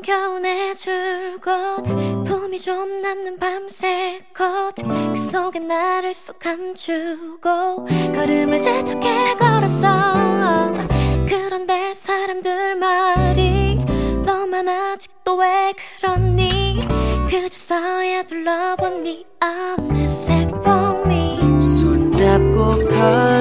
한겨울의 줄곧 품이 좀 남는 밤새 꽃그 속에 나를 쏙 감추고 걸음을 재촉해 걸었어. 그런데 사람들 말이 너만 아직도 왜 그러니? 그저서야 둘러본 네 어느새 봄이. 손잡고 걸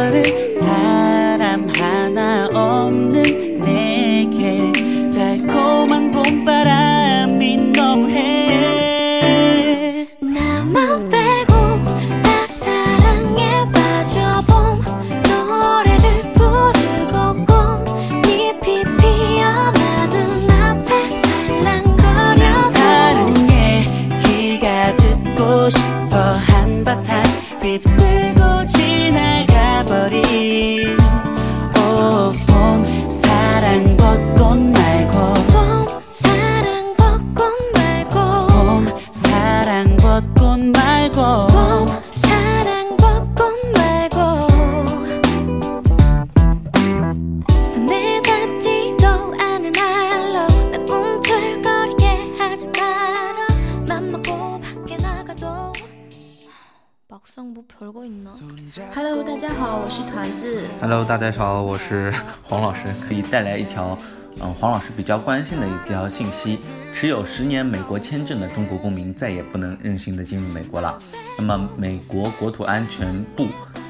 哈喽大家好我是团子。哈喽大家好我是黄老师可以带来一条嗯黄老师比较关心的一条信息持有十年美国签证的中国公民再也不能任性地进入美国了。那么美国国土安全部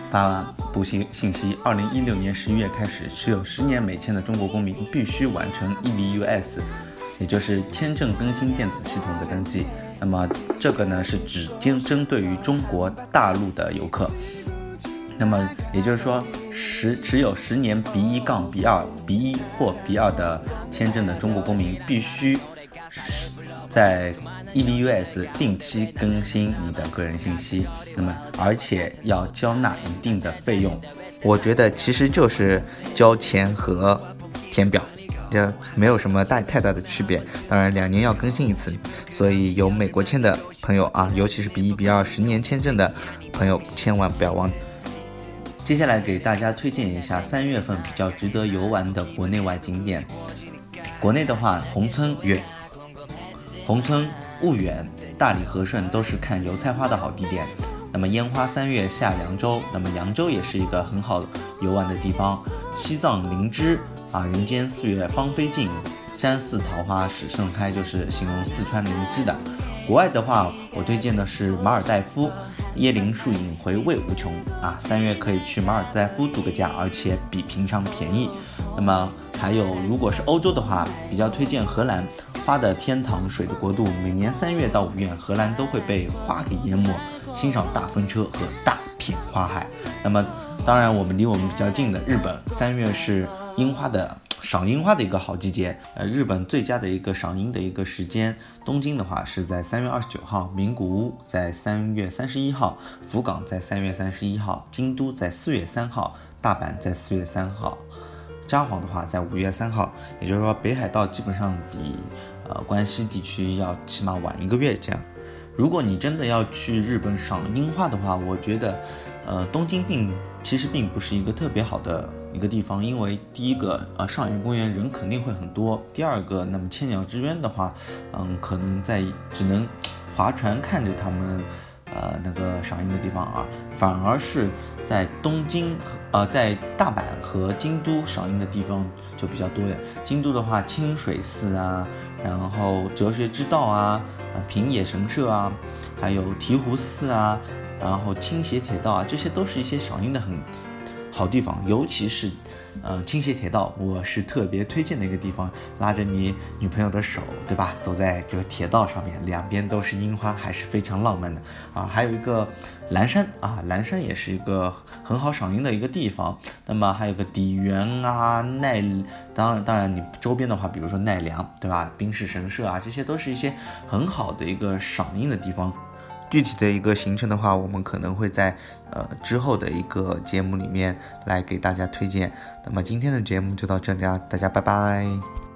发布信信息二零一六年十一月开始持有十年美签的中国公民必须完成 ebus 也就是签证更新电子系统的登记。那么，这个呢是只针针对于中国大陆的游客。那么也就是说，十持有十年 B 一杠 B 二 B 一或 B 二的签证的中国公民，必须在 EBUS 定期更新你的个人信息。那么，而且要交纳一定的费用。我觉得其实就是交钱和填表。这没有什么大太大的区别，当然两年要更新一次，所以有美国签的朋友啊，尤其是 B 一、B 二十年签证的朋友，千万不要忘。接下来给大家推荐一下三月份比较值得游玩的国内外景点。国内的话，宏村远、宏村、婺源、大理、和顺都是看油菜花的好地点。那么烟花三月下扬州，那么扬州也是一个很好游玩的地方。西藏林芝啊，人间四月芳菲尽，山寺桃花始盛开，就是形容四川林芝的。国外的话，我推荐的是马尔代夫，椰林树影，回味无穷啊！三月可以去马尔代夫度个假，而且比平常便宜。那么还有，如果是欧洲的话，比较推荐荷兰，花的天堂，水的国度。每年三月到五月，荷兰都会被花给淹没，欣赏大风车和大片花海。那么当然，我们离我们比较近的日本，三月是樱花的。赏樱花的一个好季节，呃，日本最佳的一个赏樱的一个时间，东京的话是在三月二十九号，名古屋在三月三十一号，福冈在三月三十一号，京都在四月三号，大阪在四月三号，札幌的话在五月三号，也就是说北海道基本上比呃关西地区要起码晚一个月这样。如果你真的要去日本赏樱花的话，我觉得，呃，东京并其实并不是一个特别好的一个地方，因为第一个，呃，上野公园人肯定会很多；第二个，那么千鸟之渊的话，嗯，可能在只能划船看着他们，呃，那个赏樱的地方啊，反而是在东京，呃，在大阪和京都赏樱的地方就比较多的。京都的话，清水寺啊，然后哲学之道啊。啊，平野神社啊，还有醍醐寺啊，然后倾斜铁道啊，这些都是一些赏樱的很好地方。尤其是，呃，倾斜铁道，我是特别推荐的一个地方。拉着你女朋友的手，对吧？走在这个铁道上面，两边都是樱花，还是非常浪漫的啊。还有一个蓝山啊，蓝山也是一个很好赏樱的一个地方。那么还有个底园啊，奈，当然当然你周边的话，比如说奈良，对吧？冰室神社啊，这些都是一些很好的一个赏樱的地方。具体的一个行程的话，我们可能会在呃之后的一个节目里面来给大家推荐。那么今天的节目就到这里啊，大家拜拜。